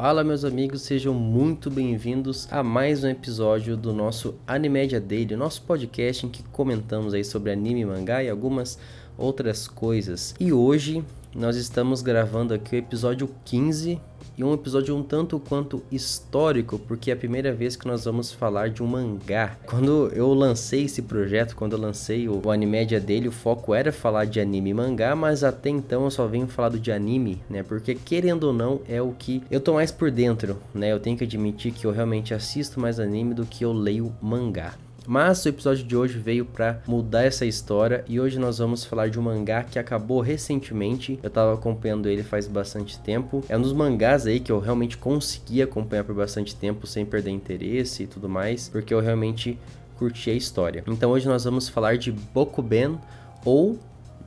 Fala meus amigos, sejam muito bem-vindos a mais um episódio do nosso Animedia Daily, nosso podcast em que comentamos aí sobre anime, mangá e algumas outras coisas. E hoje nós estamos gravando aqui o episódio 15 e um episódio um tanto quanto histórico, porque é a primeira vez que nós vamos falar de um mangá. Quando eu lancei esse projeto, quando eu lancei o, o Animédia dele, o foco era falar de anime e mangá, mas até então eu só venho falado de anime, né? Porque querendo ou não, é o que eu tô mais por dentro, né? Eu tenho que admitir que eu realmente assisto mais anime do que eu leio mangá. Mas o episódio de hoje veio para mudar essa história e hoje nós vamos falar de um mangá que acabou recentemente. Eu tava acompanhando ele faz bastante tempo. É um dos mangás aí que eu realmente consegui acompanhar por bastante tempo sem perder interesse e tudo mais, porque eu realmente curti a história. Então hoje nós vamos falar de Bokuben ou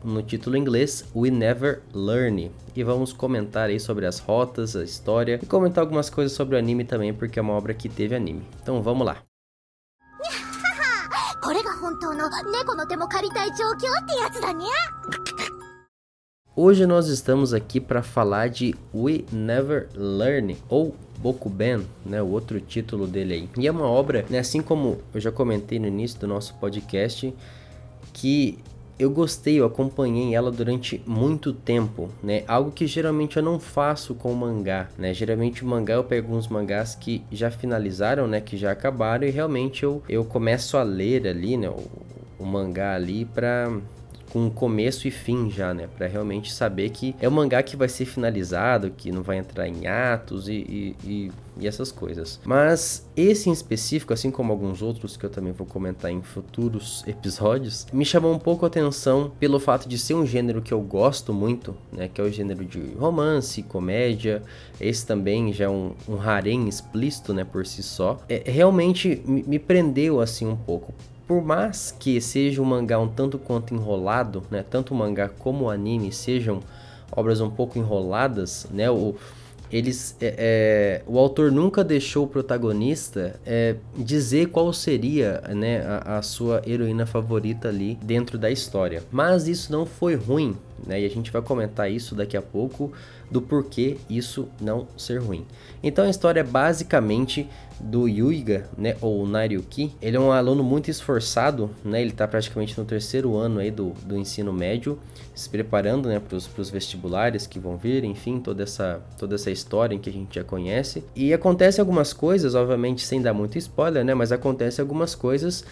no título inglês We Never Learn. E vamos comentar aí sobre as rotas, a história e comentar algumas coisas sobre o anime também, porque é uma obra que teve anime. Então vamos lá. これが本当の猫の手も借りたい状況ってやつだにゃ Hoje nós estamos aqui para falar de We Never Learn ou Bokuben, né, o outro título dele aí. E é uma obra, né, assim como eu já comentei no início do nosso podcast, que eu gostei, eu acompanhei ela durante muito tempo, né? Algo que geralmente eu não faço com mangá, né? Geralmente o mangá eu pego uns mangás que já finalizaram, né? Que já acabaram e realmente eu, eu começo a ler ali, né? O, o mangá ali pra com começo e fim já, né? Para realmente saber que é um mangá que vai ser finalizado, que não vai entrar em atos e, e, e, e, essas coisas. Mas esse em específico, assim como alguns outros que eu também vou comentar em futuros episódios, me chamou um pouco a atenção pelo fato de ser um gênero que eu gosto muito, né? Que é o gênero de romance, comédia. Esse também já é um, um harém explícito, né? Por si só. É, realmente me, prendeu assim um pouco por mais que seja um mangá um tanto quanto enrolado, né, tanto o mangá como o anime sejam obras um pouco enroladas, né, o, eles, é, é, o autor nunca deixou o protagonista é, dizer qual seria né, a, a, sua heroína favorita ali dentro da história. Mas isso não foi ruim, né, e a gente vai comentar isso daqui a pouco do porquê isso não ser ruim. Então a história é basicamente do Yuiga, né, ou Naryuki. Ele é um aluno muito esforçado, né, ele está praticamente no terceiro ano aí do, do ensino médio, se preparando, né, para os vestibulares que vão vir, enfim, toda essa, toda essa história que a gente já conhece. E acontece algumas coisas, obviamente sem dar muito spoiler, né, mas acontece algumas coisas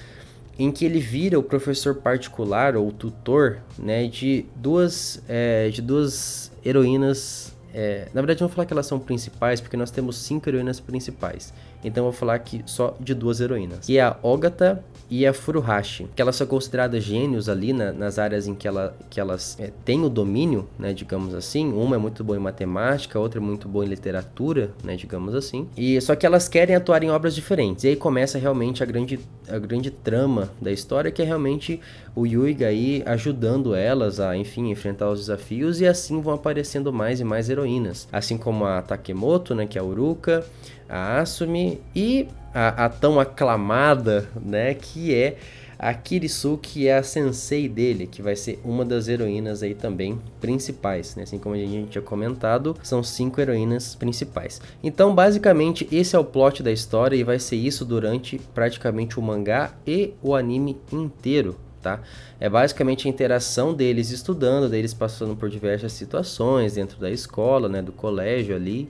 em que ele vira o professor particular ou tutor, né, de duas, é, de duas heroínas é, na verdade, não vou falar que elas são principais, porque nós temos cinco heroínas principais. Então, vou falar aqui só de duas heroínas. Que é a Ogata e a Furuhashi. Que elas são consideradas gênios ali na, nas áreas em que, ela, que elas é, têm o domínio, né, digamos assim. Uma é muito boa em matemática, outra é muito boa em literatura, né, digamos assim. E Só que elas querem atuar em obras diferentes. E aí começa realmente a grande, a grande trama da história, que é realmente o Yuiga aí ajudando elas a, enfim, enfrentar os desafios. E assim vão aparecendo mais e mais heroínas. Assim como a Takemoto, né, que é a Uruka a Asumi e a, a, tão aclamada, né, que é a Kirisu, que é a sensei dele, que vai ser uma das heroínas aí também principais, né? Assim como a gente tinha comentado, são cinco heroínas principais. Então, basicamente, esse é o plot da história e vai ser isso durante praticamente o mangá e o anime inteiro, tá? É basicamente a interação deles estudando, deles passando por diversas situações dentro da escola, né, do colégio ali,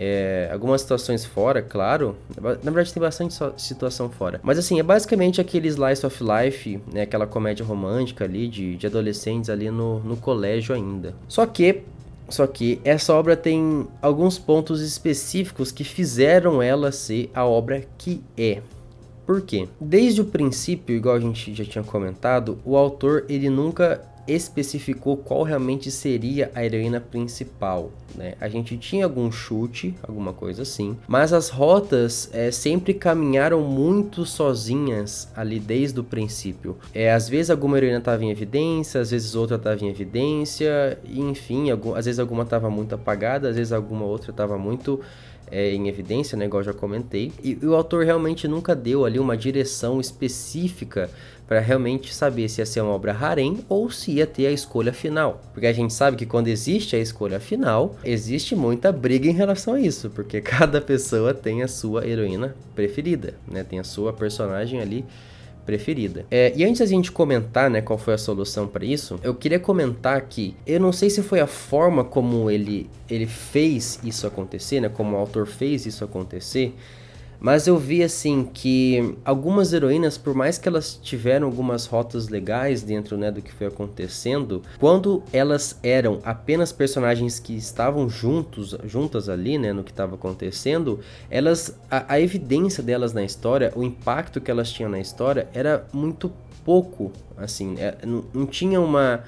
é, algumas situações fora, claro. Na verdade, tem bastante situação fora. Mas assim, é basicamente aquele slice of life, né? Aquela comédia romântica ali de, de adolescentes ali no, no colégio ainda. Só que. Só que essa obra tem alguns pontos específicos que fizeram ela ser a obra que é. Por quê? Desde o princípio, igual a gente já tinha comentado, o autor ele nunca especificou qual realmente seria a heroína principal. Né? A gente tinha algum chute, alguma coisa assim, mas as rotas é, sempre caminharam muito sozinhas ali desde o princípio. É, às vezes alguma heroína estava em evidência, às vezes outra estava em evidência, e, enfim, algum, às vezes alguma estava muito apagada, às vezes alguma outra estava muito é, em evidência, né, igual eu já comentei. E, e o autor realmente nunca deu ali uma direção específica para realmente saber se ia ser uma obra harem ou se ia ter a escolha final. Porque a gente sabe que quando existe a escolha final, existe muita briga em relação a isso, porque cada pessoa tem a sua heroína preferida, né? Tem a sua personagem ali preferida. É, e antes da gente comentar, né, qual foi a solução para isso, eu queria comentar que eu não sei se foi a forma como ele ele fez isso acontecer, né, como o autor fez isso acontecer, mas eu vi assim que algumas heroínas, por mais que elas tiveram algumas rotas legais dentro né, do que foi acontecendo, quando elas eram apenas personagens que estavam juntos, juntas ali, né, no que estava acontecendo, elas a, a evidência delas na história, o impacto que elas tinham na história era muito pouco, assim, é, não, não tinha uma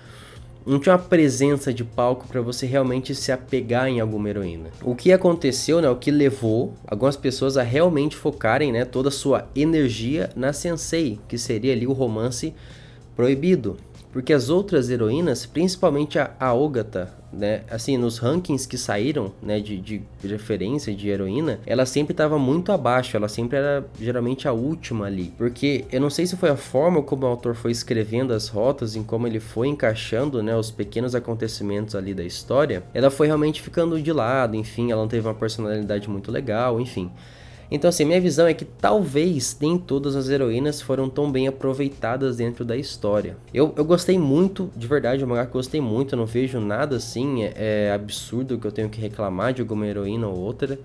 não tinha uma presença de palco para você realmente se apegar em alguma heroína. O que aconteceu, né, o que levou algumas pessoas a realmente focarem, né, toda a sua energia na Sensei, que seria ali o romance proibido. Porque as outras heroínas, principalmente a, Ogata, né, assim, nos rankings que saíram, né, de, de referência de heroína, ela sempre estava muito abaixo, ela sempre era geralmente a última ali. Porque eu não sei se foi a forma como o autor foi escrevendo as rotas, em como ele foi encaixando, né, os pequenos acontecimentos ali da história, ela foi realmente ficando de lado, enfim, ela não teve uma personalidade muito legal, enfim. Então, assim, minha visão é que talvez nem todas as heroínas foram tão bem aproveitadas dentro da história. Eu, eu gostei muito, de verdade, é mangá que eu gostei muito, eu não vejo nada assim, é, é absurdo que eu tenho que reclamar de alguma heroína ou outra.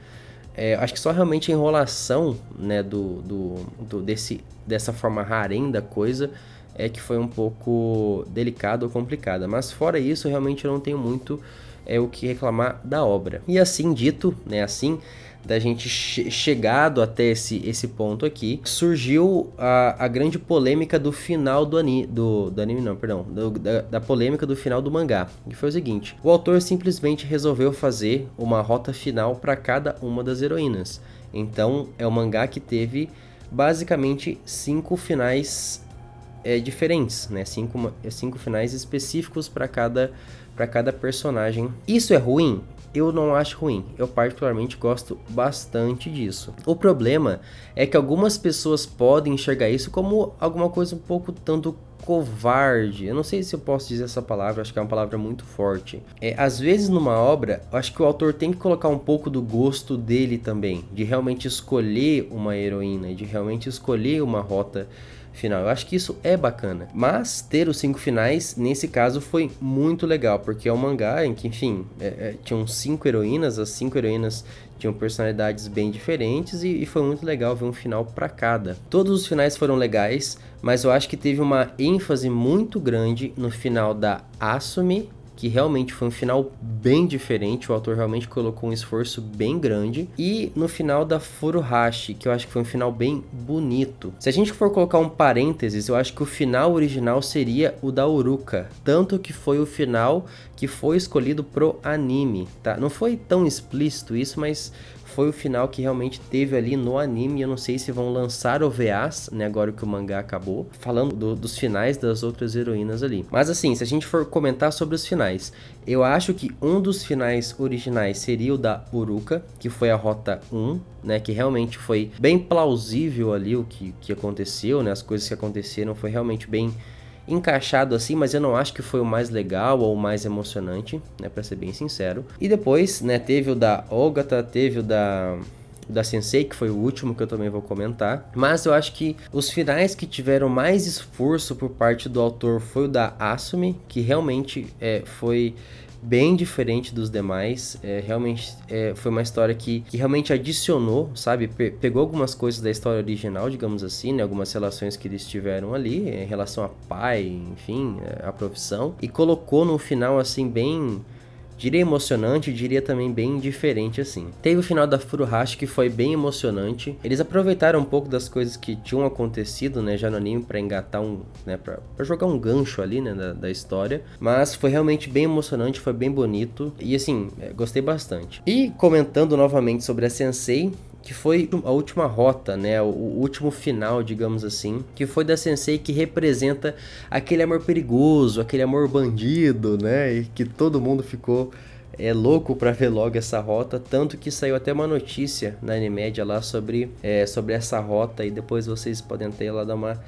É, acho que só realmente a enrolação, né, do, do, do, desse, dessa forma harem da coisa é que foi um pouco delicada ou complicada. Mas fora isso, realmente eu não tenho muito é, o que reclamar da obra. E assim dito, né, assim da gente che chegado até esse, esse ponto aqui, surgiu a, a grande polêmica do final do, ani do, do anime, não, perdão, do, da, da, polêmica do final do mangá, que foi o seguinte: o autor simplesmente resolveu fazer uma rota final para cada uma das heroínas. Então é um mangá que teve basicamente cinco finais é, diferentes, né? Cinco, cinco finais específicos para cada para cada personagem. Isso é ruim? Eu não acho ruim. Eu particularmente gosto bastante disso. O problema é que algumas pessoas podem enxergar isso como alguma coisa um pouco tanto covarde. Eu não sei se eu posso dizer essa palavra, acho que é uma palavra muito forte. É, às vezes numa obra, acho que o autor tem que colocar um pouco do gosto dele também, de realmente escolher uma heroína, de realmente escolher uma rota final. Eu acho que isso é bacana. Mas ter os cinco finais, nesse caso, foi muito legal, porque é um mangá em que, enfim, é, é, tinham cinco heroínas, as cinco heroínas tinham personalidades bem diferentes e, e foi muito legal ver um final para cada. Todos os finais foram legais, mas eu acho que teve uma ênfase muito grande no final da Asumi que realmente foi um final bem diferente, o autor realmente colocou um esforço bem grande. E no final da Furuhashi, que eu acho que foi um final bem bonito. Se a gente for colocar um parênteses, eu acho que o final original seria o da Uruka, tanto que foi o final que foi escolhido pro anime, tá? Não foi tão explícito isso, mas foi o final que realmente teve ali no anime. Eu não sei se vão lançar OVAs, né? Agora que o mangá acabou, falando do, dos finais das outras heroínas ali. Mas assim, se a gente for comentar sobre os finais, eu acho que um dos finais originais seria o da Uruka, que foi a rota 1, né? Que realmente foi bem plausível ali o que, que aconteceu, né? As coisas que aconteceram foi realmente bem encaixado assim, mas eu não acho que foi o mais legal ou o mais emocionante, né, para ser bem sincero. E depois, né, teve o da Ogata, teve o da da Sensei, que foi o último que eu também vou comentar. Mas eu acho que os finais que tiveram mais esforço por parte do autor foi o da Asumi, que realmente é, foi bem diferente dos demais. É, realmente é, foi uma história que, que realmente adicionou, sabe? Pe pegou algumas coisas da história original, digamos assim, né? Algumas relações que eles tiveram ali, em relação a pai, enfim, é, a profissão, e colocou no final, assim, bem diria emocionante, diria também bem diferente assim. Teve o final da Furuhashi que foi bem emocionante. Eles aproveitaram um pouco das coisas que tinham acontecido, né, já no anime para engatar um, né, para jogar um gancho ali, né, da, da, história. Mas foi realmente bem emocionante, foi bem bonito e assim, é, gostei bastante. E comentando novamente sobre a Sensei, que foi a última rota, né, o, último final, digamos assim, que foi da Sensei que representa aquele amor perigoso, aquele amor bandido, né, e que todo mundo ficou é louco para ver logo essa rota, tanto que saiu até uma notícia na Animédia lá sobre, é, sobre essa rota e depois vocês podem ter lá dar uma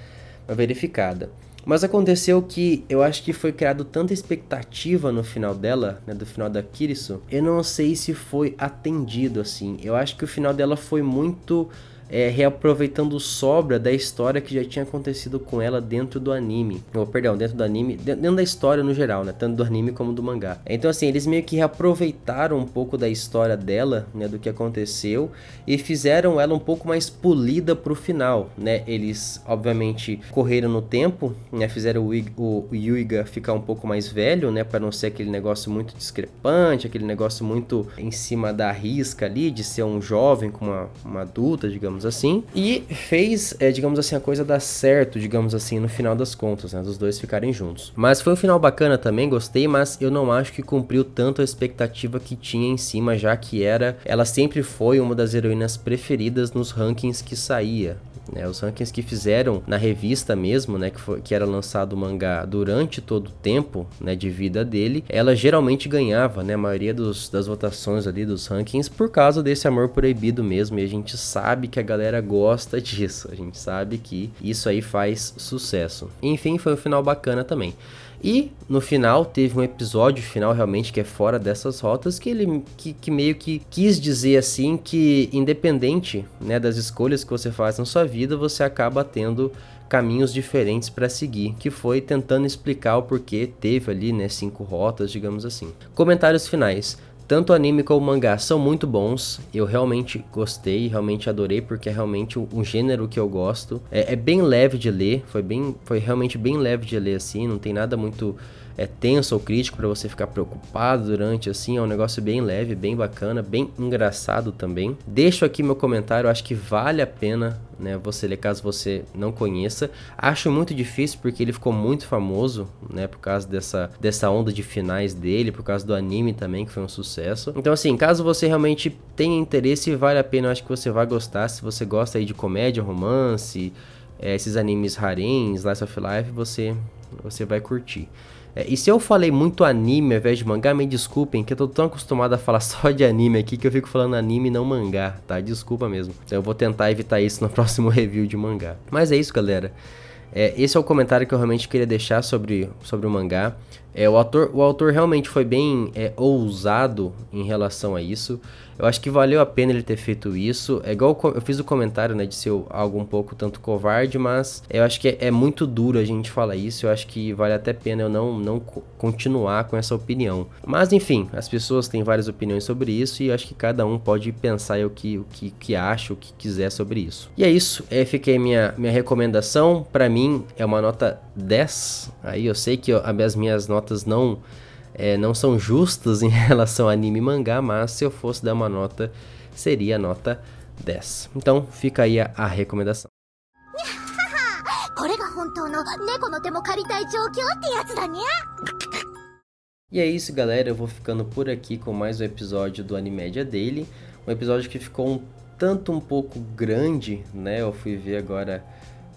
verificada. Mas aconteceu que eu acho que foi criado tanta expectativa no final dela, né, do final da Kirisu, eu não sei se foi atendido assim. Eu acho que o final dela foi muito é, reaproveitando sobra da história que já tinha acontecido com ela dentro do anime. Ou, perdão, dentro do anime, dentro da história no geral, né? Tanto do anime como do mangá. Então, assim, eles meio que reaproveitaram um pouco da história dela, né? Do que aconteceu e fizeram ela um pouco mais polida pro final, né? Eles, obviamente, correram no tempo, né? Fizeram o, o, Yuiga ficar um pouco mais velho, né? Para não ser aquele negócio muito discrepante, aquele negócio muito em cima da risca ali, de ser um jovem com uma, uma adulta, digamos digamos assim, e fez, é, digamos assim, a coisa dar certo, digamos assim, no final das contas, né, dos dois ficarem juntos. Mas foi um final bacana também, gostei, mas eu não acho que cumpriu tanto a expectativa que tinha em cima, já que era, ela sempre foi uma das heroínas preferidas nos rankings que saía. Né, os rankings que fizeram na revista mesmo, né, que, foi, que era lançado o mangá durante todo o tempo né, de vida dele, ela geralmente ganhava né, a maioria dos, das votações ali dos rankings por causa desse amor proibido mesmo. E a gente sabe que a galera gosta disso, a gente sabe que isso aí faz sucesso. Enfim, foi um final bacana também. E no final teve um episódio final realmente que é fora dessas rotas que ele que, que, meio que quis dizer assim que independente né, das escolhas que você faz na sua vida, você acaba tendo caminhos diferentes para seguir, que foi tentando explicar o porquê teve ali, né, cinco rotas, digamos assim. Comentários finais. Tanto o anime como o mangá são muito bons. Eu realmente gostei, realmente adorei, porque é realmente um, gênero que eu gosto. É, é, bem leve de ler, foi, bem, foi realmente bem leve de ler assim, não tem nada muito é tenso ou crítico para você ficar preocupado durante assim, é um negócio bem leve, bem bacana, bem engraçado também. Deixo aqui meu comentário, acho que vale a pena, né, você ler caso você não conheça. Acho muito difícil porque ele ficou muito famoso, né, por causa dessa dessa onda de finais dele, por causa do anime também que foi um sucesso. Então assim, caso você realmente tenha interesse, vale a pena, acho que você vai gostar se você gosta aí de comédia, romance, é, esses animes harem, slice of life, você você vai curtir. É, e se eu falei muito anime ao invés de mangá, me desculpem, que eu tô tão acostumado a falar só de anime aqui que eu fico falando anime e não mangá, tá? Desculpa mesmo. Eu vou tentar evitar isso no próximo review de mangá. Mas é isso, galera. É, esse é o comentário que eu realmente queria deixar sobre, sobre o mangá. É, o, autor, o autor realmente foi bem é, ousado em relação a isso. Eu acho que valeu a pena ele ter feito isso. É igual eu fiz o comentário, né, de ser algo um pouco tanto covarde, mas eu acho que é, é muito duro a gente falar isso. Eu acho que vale até pena eu não, não continuar com essa opinião. Mas enfim, as pessoas têm várias opiniões sobre isso e eu acho que cada um pode pensar o que, o que, que acha, o que quiser sobre isso. E é isso, é, fiquei minha, minha recomendação. Para mim é uma nota 10. Aí eu sei que as minhas notas não é, não são justas em relação a anime e mangá, mas se eu fosse dar uma nota, seria a nota 10. Então fica aí a, a recomendação. E é isso, galera. Eu vou ficando por aqui com mais um episódio do Animédia Daily. Um episódio que ficou um tanto um pouco grande, né? Eu fui ver agora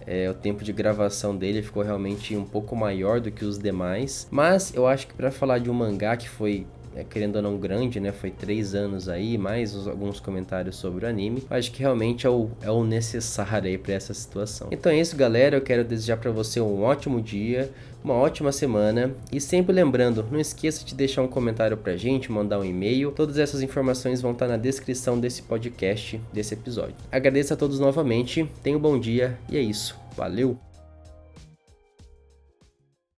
é, o tempo de gravação dele ficou realmente um pouco maior do que os demais. Mas eu acho que para falar de um mangá que foi é, querendo ou não grande, né? Foi três anos aí, mais os, alguns comentários sobre o anime. Acho que realmente é o, é o necessário aí para essa situação. Então é isso, galera. Eu quero desejar para você um ótimo dia, uma ótima semana. E sempre lembrando, não esqueça de deixar um comentário pra gente, mandar um e-mail. Todas essas informações vão estar na descrição desse podcast, desse episódio. Agradeço a todos novamente, tenha um bom dia e é isso. Valeu!